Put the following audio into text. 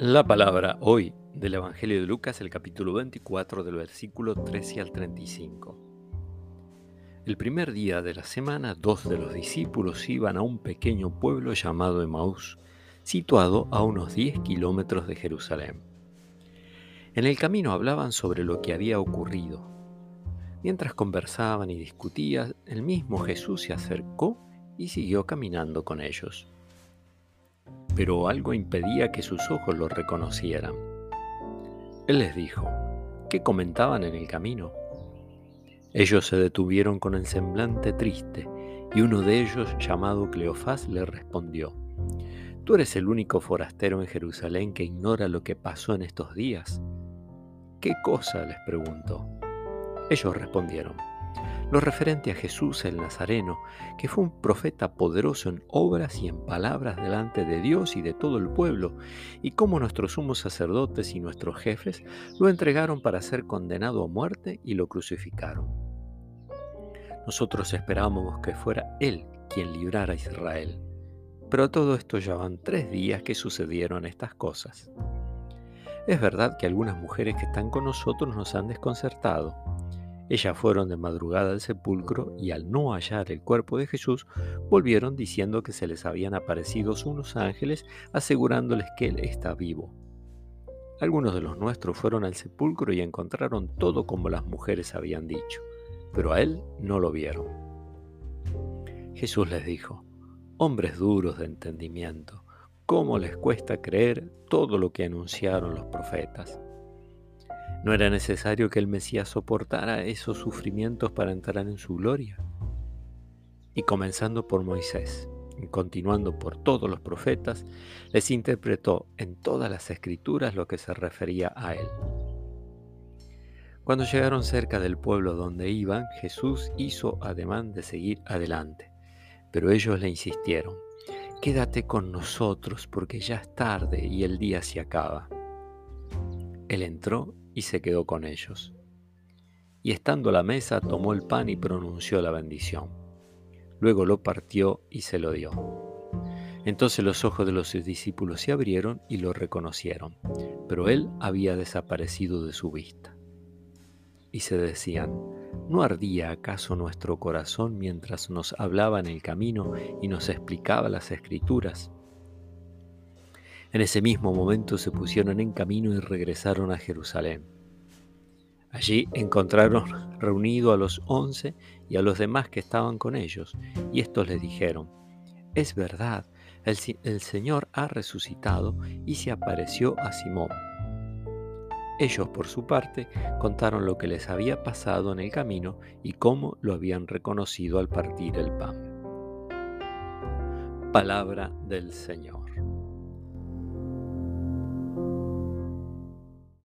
La palabra hoy del Evangelio de Lucas, el capítulo 24 del versículo 13 al 35. El primer día de la semana, dos de los discípulos iban a un pequeño pueblo llamado Emaús, situado a unos 10 kilómetros de Jerusalén. En el camino hablaban sobre lo que había ocurrido. Mientras conversaban y discutían, el mismo Jesús se acercó y siguió caminando con ellos pero algo impedía que sus ojos lo reconocieran. Él les dijo, ¿qué comentaban en el camino? Ellos se detuvieron con el semblante triste, y uno de ellos, llamado Cleofás, le respondió, ¿Tú eres el único forastero en Jerusalén que ignora lo que pasó en estos días? ¿Qué cosa? les preguntó. Ellos respondieron, lo referente a Jesús el Nazareno, que fue un profeta poderoso en obras y en palabras delante de Dios y de todo el pueblo, y cómo nuestros sumos sacerdotes y nuestros jefes lo entregaron para ser condenado a muerte y lo crucificaron. Nosotros esperábamos que fuera Él quien librara a Israel, pero todo esto ya van tres días que sucedieron estas cosas. Es verdad que algunas mujeres que están con nosotros nos han desconcertado, ellas fueron de madrugada al sepulcro y al no hallar el cuerpo de Jesús, volvieron diciendo que se les habían aparecido unos ángeles asegurándoles que Él está vivo. Algunos de los nuestros fueron al sepulcro y encontraron todo como las mujeres habían dicho, pero a Él no lo vieron. Jesús les dijo, hombres duros de entendimiento, ¿cómo les cuesta creer todo lo que anunciaron los profetas? ¿No era necesario que el Mesías soportara esos sufrimientos para entrar en su gloria? Y comenzando por Moisés y continuando por todos los profetas, les interpretó en todas las escrituras lo que se refería a él. Cuando llegaron cerca del pueblo donde iban, Jesús hizo ademán de seguir adelante, pero ellos le insistieron, quédate con nosotros porque ya es tarde y el día se acaba. Él entró y se quedó con ellos. Y estando a la mesa tomó el pan y pronunció la bendición. Luego lo partió y se lo dio. Entonces los ojos de los discípulos se abrieron y lo reconocieron, pero él había desaparecido de su vista. Y se decían, ¿no ardía acaso nuestro corazón mientras nos hablaba en el camino y nos explicaba las escrituras? En ese mismo momento se pusieron en camino y regresaron a Jerusalén. Allí encontraron reunido a los once y a los demás que estaban con ellos, y estos les dijeron, es verdad, el, Señor ha resucitado y se apareció a Simón. Ellos, por su parte, contaron lo que les había pasado en el camino y cómo lo habían reconocido al partir el pan. Palabra del Señor.